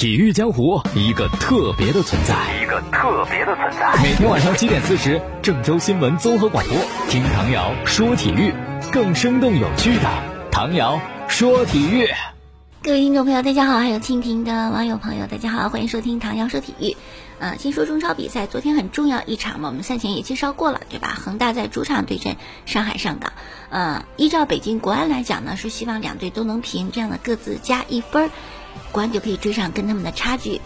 体育江湖一个特别的存在，一个特别的存在。每天晚上七点四十，郑州新闻综合广播，听唐瑶说体育，更生动有趣的唐瑶说体育。各位听众朋友，大家好，还有蜻蜓的网友朋友，大家好，欢迎收听唐瑶说体育。呃，先说中超比赛，昨天很重要一场嘛，我们赛前也介绍过了，对吧？恒大在主场对阵上海上港。呃，依照北京国安来讲呢，是希望两队都能平，这样的各自加一分儿，国安就可以追上跟他们的差距。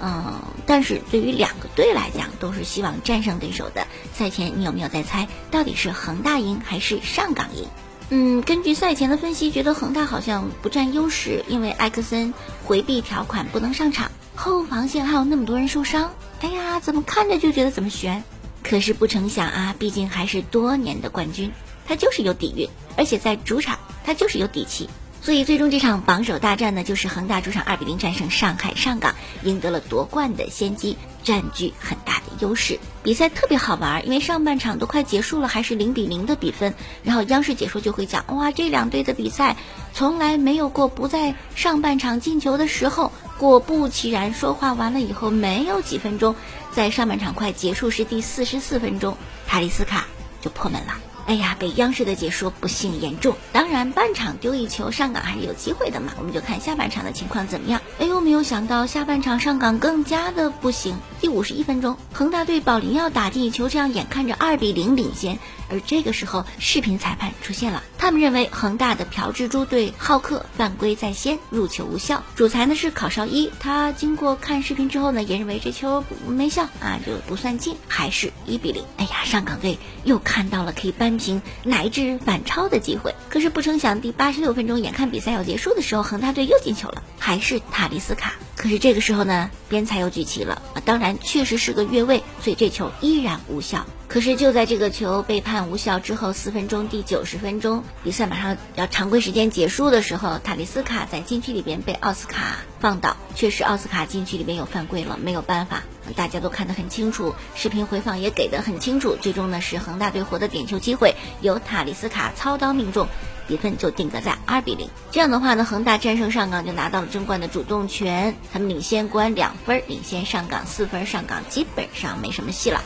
嗯，但是对于两个队来讲，都是希望战胜对手的。赛前你有没有在猜，到底是恒大赢还是上港赢？嗯，根据赛前的分析，觉得恒大好像不占优势，因为埃克森回避条款不能上场，后防线还有那么多人受伤。哎呀，怎么看着就觉得怎么悬？可是不成想啊，毕竟还是多年的冠军，他就是有底蕴，而且在主场他就是有底气。所以最终这场榜首大战呢，就是恒大主场二比零战胜上海上港，赢得了夺冠的先机，占据很大的优势。比赛特别好玩，因为上半场都快结束了，还是零比零的比分。然后央视解说就会讲，哇，这两队的比赛从来没有过不在上半场进球的时候。果不其然，说话完了以后，没有几分钟，在上半场快结束时第四十四分钟，塔利斯卡就破门了。哎呀，被央视的解说不幸言中。当然，半场丢一球，上港还是有机会的嘛。我们就看下半场的情况怎么样。哎呦，没有想到下半场上港更加的不行。第五十一分钟，恒大队保林要打进一球，这样眼看着二比零领先。而这个时候，视频裁判出现了，他们认为恒大的朴智珠对浩克犯规在先，入球无效。主裁呢是考绍一，他经过看视频之后呢，也认为这球没效啊，就不算进，还是一比零。哎呀，上港队又看到了可以扳平乃至反超的机会。可是不成想，第八十六分钟，眼看比赛要结束的时候，恒大队又进球了，还是塔利斯卡。可是这个时候呢，边裁又举旗了啊，当然确实是个越位，所以这球依然无效。可是就在这个球被判无效之后，四分钟，第九十分钟，比赛马上要常规时间结束的时候，塔利斯卡在禁区里边被奥斯卡放倒，确实奥斯卡禁区里边有犯规了，没有办法，大家都看得很清楚，视频回放也给得很清楚，最终呢是恒大队获得点球机会，由塔利斯卡操刀命中。比分就定格在二比零。这样的话呢，恒大战胜上港就拿到了争冠的主动权，他们领先国安两分，领先上港四分，上港基本上没什么戏了。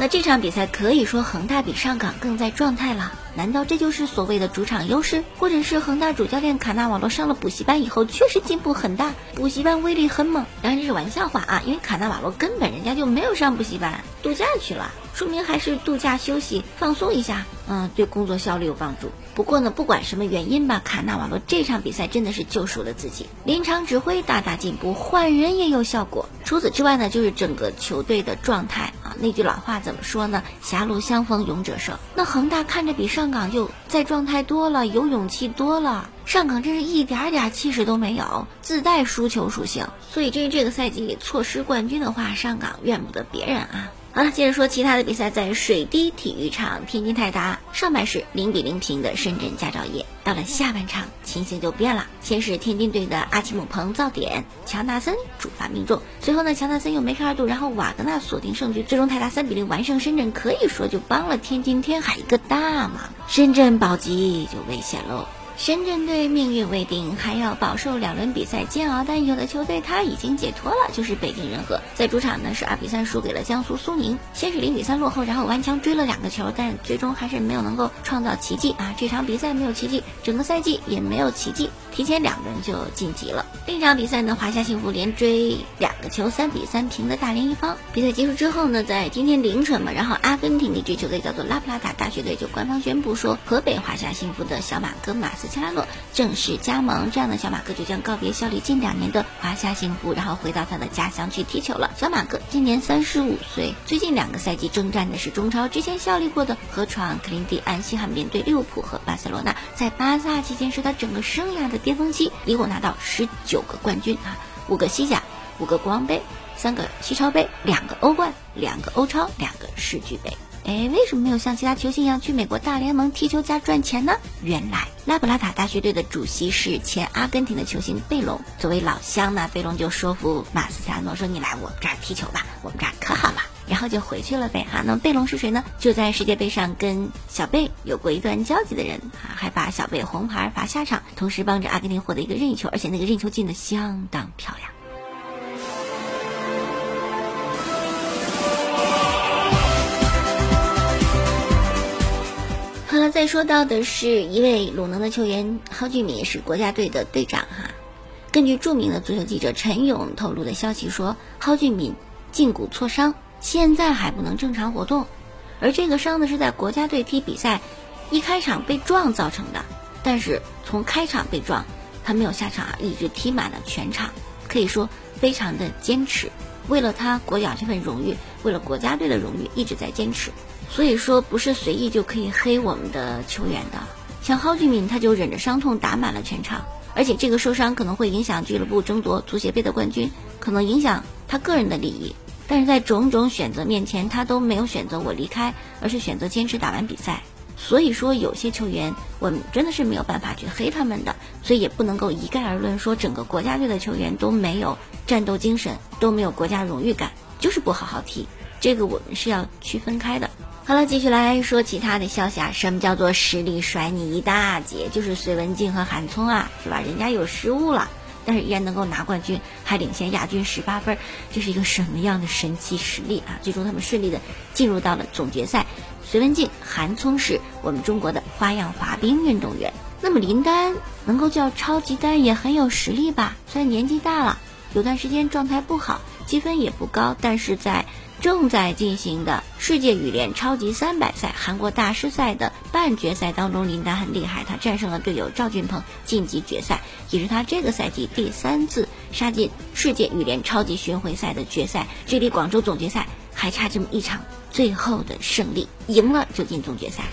那这场比赛可以说恒大比上港更在状态了，难道这就是所谓的主场优势？或者是恒大主教练卡纳瓦罗上了补习班以后确实进步很大，补习班威力很猛？当然这是玩笑话啊，因为卡纳瓦罗根本人家就没有上补习班，度假去了。说明还是度假休息放松一下，嗯，对工作效率有帮助。不过呢，不管什么原因吧，卡纳瓦罗这场比赛真的是救赎了自己，临场指挥大大进步，换人也有效果。除此之外呢，就是整个球队的状态。那句老话怎么说呢？狭路相逢勇者胜。那恒大看着比上港就在状态多了，有勇气多了。上港真是一点点气势都没有，自带输球属性。所以至于这个赛季错失冠军的话，上港怨不得别人啊。好了，接着说其他的比赛，在水滴体育场，天津泰达上半时零比零平的深圳佳兆业。到了下半场，情形就变了。先是天津队的阿奇姆彭造点，乔纳森主罚命中。随后呢，乔纳森又梅开二度，然后瓦格纳锁定胜局。最终泰达三比零完胜深圳，可以说就帮了天津天海一个大忙。深圳保级就危险喽。深圳队命运未定，还要饱受两轮比赛煎熬，但有的球队他已经解脱了，就是北京人和，在主场呢是二比三输给了江苏苏宁，先是零比三落后，然后顽强追了两个球，但最终还是没有能够创造奇迹啊！这场比赛没有奇迹，整个赛季也没有奇迹，提前两轮就晋级了。另一场比赛呢，华夏幸福连追两个球，三比三平的大连一方。比赛结束之后呢，在今天凌晨嘛，然后阿根廷的一支球队叫做拉普拉塔大学队就官方宣布说，河北华夏幸福的小马哥马斯。切拉诺正式加盟，这样的小马哥就将告别效力近两年的华夏幸福，然后回到他的家乡去踢球了。小马哥今年三十五岁，最近两个赛季征战的是中超，之前效力过的河床、克林蒂安、西汉面对利物浦和巴塞罗那，在巴萨期间是他整个生涯的巅峰期，一共拿到十九个冠军啊，五个西甲，五个国王杯，三个西超杯，两个欧冠，两个欧超，两个世俱杯。哎，为什么没有像其他球星一样去美国大联盟踢球加赚钱呢？原来拉普拉塔大学队的主席是前阿根廷的球星贝隆。作为老乡呢，贝隆就说服马斯切拉诺说：“你来我们这儿踢球吧，我们这儿可好了。”然后就回去了呗哈。那么贝隆是谁呢？就在世界杯上跟小贝有过一段交集的人啊，还把小贝红牌罚下场，同时帮着阿根廷获得一个任意球，而且那个任意球进的相当漂亮。好了，再说到的是一位鲁能的球员蒿俊闵，是国家队的队长哈。根据著名的足球记者陈勇透露的消息说，蒿俊闵胫骨挫伤，现在还不能正常活动。而这个伤呢，是在国家队踢比赛一开场被撞造成的。但是从开场被撞，他没有下场，一直踢满了全场，可以说非常的坚持。为了他国脚这份荣誉，为了国家队的荣誉，一直在坚持。所以说不是随意就可以黑我们的球员的，像蒿俊闵他就忍着伤痛打满了全场，而且这个受伤可能会影响俱乐部争夺足协杯的冠军，可能影响他个人的利益，但是在种种选择面前，他都没有选择我离开，而是选择坚持打完比赛。所以说有些球员我们真的是没有办法去黑他们的，所以也不能够一概而论说整个国家队的球员都没有战斗精神，都没有国家荣誉感，就是不好好踢，这个我们是要区分开的。好了，继续来说其他的消息啊。什么叫做实力甩你一大截？就是隋文静和韩聪啊，是吧？人家有失误了，但是依然能够拿冠军，还领先亚军十八分，这是一个什么样的神奇实力啊？最终他们顺利的进入到了总决赛。隋文静、韩聪是我们中国的花样滑冰运动员。那么林丹能够叫超级丹，也很有实力吧？虽然年纪大了，有段时间状态不好，积分也不高，但是在。正在进行的世界羽联超级三百赛韩国大师赛的半决赛当中，林丹很厉害，他战胜了队友赵俊鹏晋级决赛，也是他这个赛季第三次杀进世界羽联超级巡回赛的决赛，距离广州总决赛还差这么一场最后的胜利，赢了就进总决赛。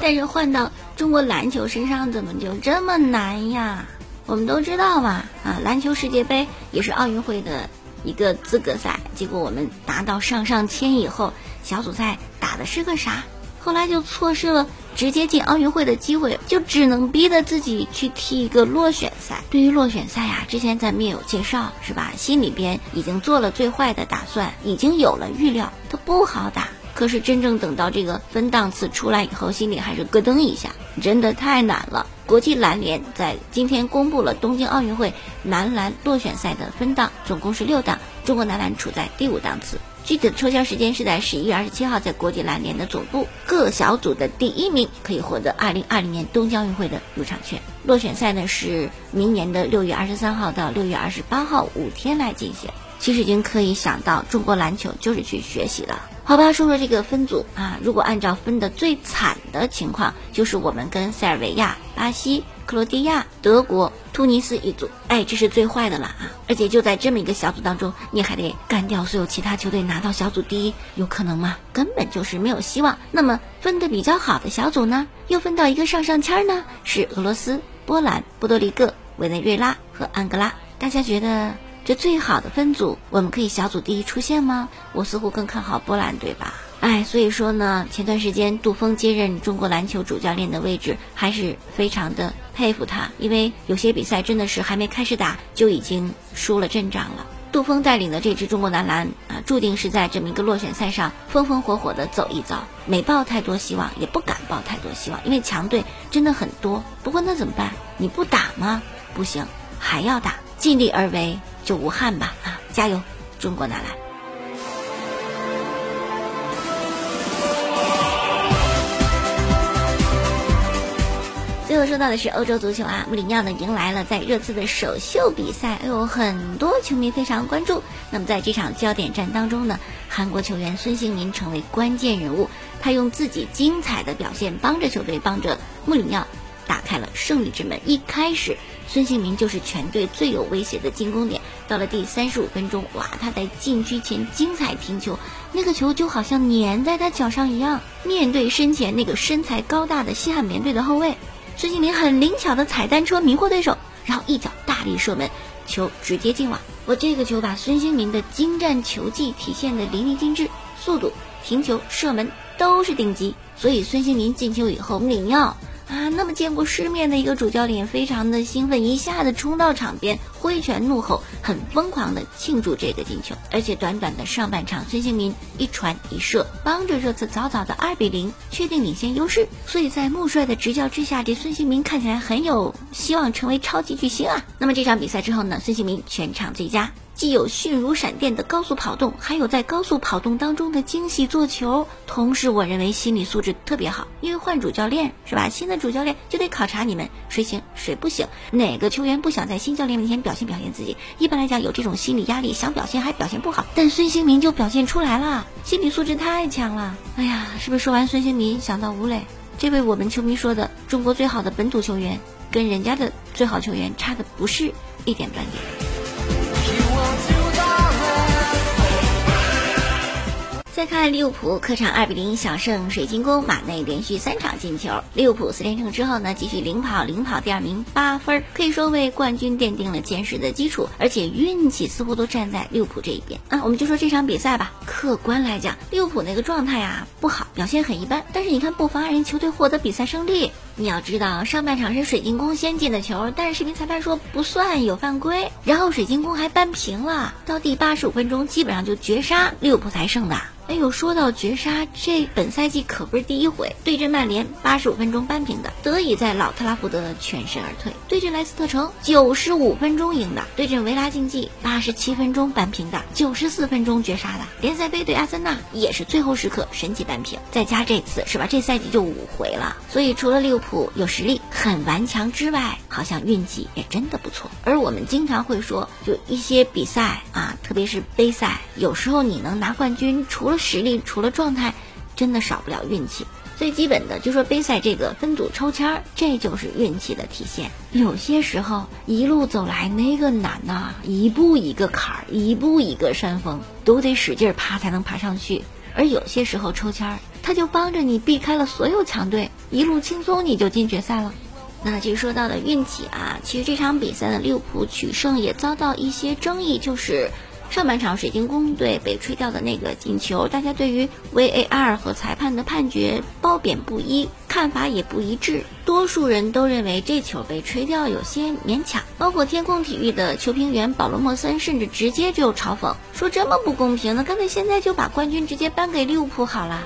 但是换到中国篮球身上，怎么就这么难呀？我们都知道嘛，啊，篮球世界杯也是奥运会的一个资格赛。结果我们拿到上上签以后，小组赛打的是个啥？后来就错失了直接进奥运会的机会，就只能逼着自己去踢一个落选赛。对于落选赛呀，之前咱们也有介绍，是吧？心里边已经做了最坏的打算，已经有了预料，它不好打。可是真正等到这个分档次出来以后，心里还是咯噔一下，真的太难了。国际篮联在今天公布了东京奥运会男篮落选赛的分档，总共是六档，中国男篮处在第五档次。具体的抽签时间是在十一月二十七号，在国际篮联的总部。各小组的第一名可以获得二零二零年东京奥运会的入场券。落选赛呢是明年的六月二十三号到六月二十八号五天来进行。其实已经可以想到，中国篮球就是去学习了。好吧，说说这个分组啊，如果按照分的最惨的情况，就是我们跟塞尔维亚、巴西、克罗地亚、德国、突尼斯一组，哎，这是最坏的了啊！而且就在这么一个小组当中，你还得干掉所有其他球队，拿到小组第一，有可能吗？根本就是没有希望。那么分的比较好的小组呢，又分到一个上上签呢，是俄罗斯、波兰、波多黎各、委内瑞拉和安哥拉。大家觉得？这最好的分组，我们可以小组第一出现吗？我似乎更看好波兰，对吧？哎，所以说呢，前段时间杜峰接任中国篮球主教练的位置，还是非常的佩服他，因为有些比赛真的是还没开始打就已经输了阵仗了。杜峰带领的这支中国男篮啊，注定是在这么一个落选赛上风风火火的走一遭，没抱太多希望，也不敢抱太多希望，因为强队真的很多。不过那怎么办？你不打吗？不行，还要打，尽力而为。就无憾吧啊！加油，中国男篮！最后说到的是欧洲足球啊，穆里尼奥呢迎来了在热刺的首秀比赛，哎呦，很多球迷非常关注。那么在这场焦点战当中呢，韩国球员孙兴民成为关键人物，他用自己精彩的表现帮着球队，帮着穆里尼奥打开了胜利之门。一开始。孙兴民就是全队最有威胁的进攻点。到了第三十五分钟，哇，他在禁区前精彩停球，那个球就好像粘在他脚上一样。面对身前那个身材高大的西汉棉队的后卫，孙兴民很灵巧的踩单车迷惑对手，然后一脚大力射门，球直接进网。我这个球把孙兴民的精湛球技体现的淋漓尽致，速度、停球、射门都是顶级。所以孙兴民进球以后，穆里尼奥。啊，那么见过世面的一个主教练，非常的兴奋，一下子冲到场边，挥拳怒吼，很疯狂的庆祝这个进球。而且短短的上半场，孙兴民一传一射，帮着热刺早早的二比零确定领先优势。所以在穆帅的执教之下，这孙兴民看起来很有希望成为超级巨星啊。那么这场比赛之后呢，孙兴民全场最佳。既有迅如闪电的高速跑动，还有在高速跑动当中的惊喜做球。同时，我认为心理素质特别好，因为换主教练是吧？新的主教练就得考察你们谁行谁不行。哪个球员不想在新教练面前表现表现自己？一般来讲，有这种心理压力，想表现还表现不好。但孙兴民就表现出来了，心理素质太强了。哎呀，是不是说完孙兴民想到吴磊？这位我们球迷说的中国最好的本土球员，跟人家的最好球员差的不是一点半点。再看利物浦客场二比零小胜水晶宫，马内连续三场进球。利物浦四连胜之后呢，继续领跑，领跑第二名八分，可以说为冠军奠定了坚实的基础。而且运气似乎都站在利物浦这一边啊。我们就说这场比赛吧，客观来讲，利物浦那个状态啊不好，表现很一般。但是你看，不妨碍人球队获得比赛胜利。你要知道，上半场是水晶宫先进的球，但是视频裁判说不算有犯规，然后水晶宫还扳平了，到第八十五分钟基本上就绝杀，利物浦才胜的。哎呦，说到绝杀，这本赛季可不是第一回。对阵曼联，八十五分钟扳平的，得以在老特拉福德全身而退；对阵莱斯特城，九十五分钟赢的；对阵维拉竞技，八十七分钟扳平的，九十四分钟绝杀的。联赛杯对阿森纳也是最后时刻神奇扳平，再加这次是吧？这赛季就五回了。所以除了利物浦有实力、很顽强之外，好像运气也真的不错。而我们经常会说，就一些比赛啊，特别是杯赛，有时候你能拿冠军，除了实力除了状态，真的少不了运气。最基本的就说杯赛这个分组抽签儿，这就是运气的体现。有些时候一路走来那个难呐，一步一个坎儿，一步一个山峰，都得使劲爬才能爬上去。而有些时候抽签儿，他就帮着你避开了所有强队，一路轻松你就进决赛了。那其实说到的运气啊，其实这场比赛的利物浦取胜也遭到一些争议，就是。上半场水晶宫队被吹掉的那个进球，大家对于 VAR 和裁判的判决褒贬不一，看法也不一致。多数人都认为这球被吹掉有些勉强，包括天空体育的球评员保罗莫森甚至直接就嘲讽说：“这么不公平，那干脆现在就把冠军直接颁给利物浦好了。”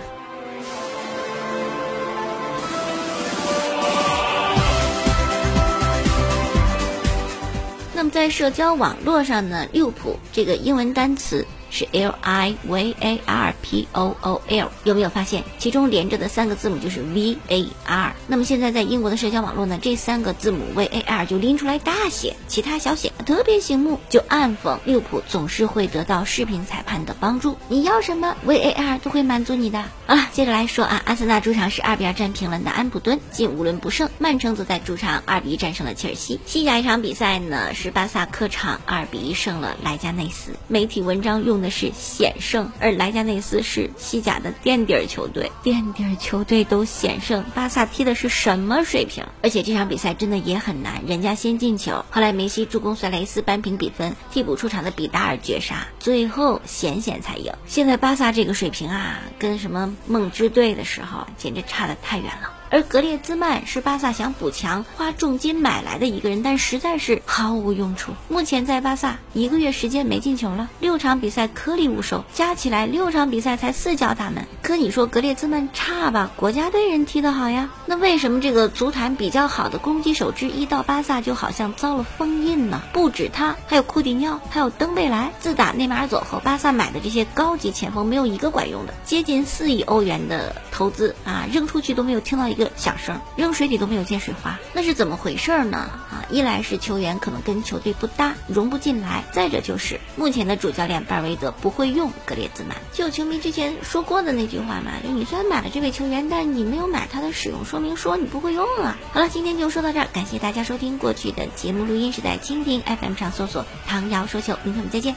在社交网络上呢，六普这个英文单词。是 L I V A R P O O L，有没有发现其中连着的三个字母就是 V A R？那么现在在英国的社交网络呢，这三个字母 V A R 就拎出来大写，其他小写，特别醒目，就暗讽利物浦总是会得到视频裁判的帮助，你要什么 V A R 都会满足你的啊。接着来说啊，阿森纳主场是二比二战平了南安普敦，近五轮不胜；曼城则在主场二比一战胜了切尔西。西甲一场比赛呢，是巴萨客场二比一胜了莱加内斯。媒体文章用。的是险胜，而莱加内斯是西甲的垫底儿球队，垫底儿球队都险胜，巴萨踢的是什么水平？而且这场比赛真的也很难，人家先进球，后来梅西助攻塞雷斯扳平比分，替补出场的比达尔绝杀，最后险险才赢。现在巴萨这个水平啊，跟什么梦之队的时候简直差得太远了。而格列兹曼是巴萨想补强、花重金买来的一个人，但实在是毫无用处。目前在巴萨一个月时间没进球了，六场比赛颗粒无收，加起来六场比赛才四脚打门。可你说格列兹曼差吧？国家队人踢得好呀。那为什么这个足坛比较好的攻击手之一到巴萨就好像遭了封印呢？不止他，还有库蒂尼奥，还有登贝莱。自打内马尔走后，巴萨买的这些高级前锋没有一个管用的，接近四亿欧元的投资啊，扔出去都没有听到一个。响声扔水里都没有见水花，那是怎么回事呢？啊，一来是球员可能跟球队不搭，融不进来；再者就是目前的主教练巴尔韦德不会用格列兹曼。就球迷之前说过的那句话嘛，就你虽然买了这位球员，但你没有买他的使用说明书，你不会用啊。好了，今天就说到这儿，感谢大家收听过去的节目录音是在蜻蜓 FM 上搜索唐瑶说球，明天我们再见。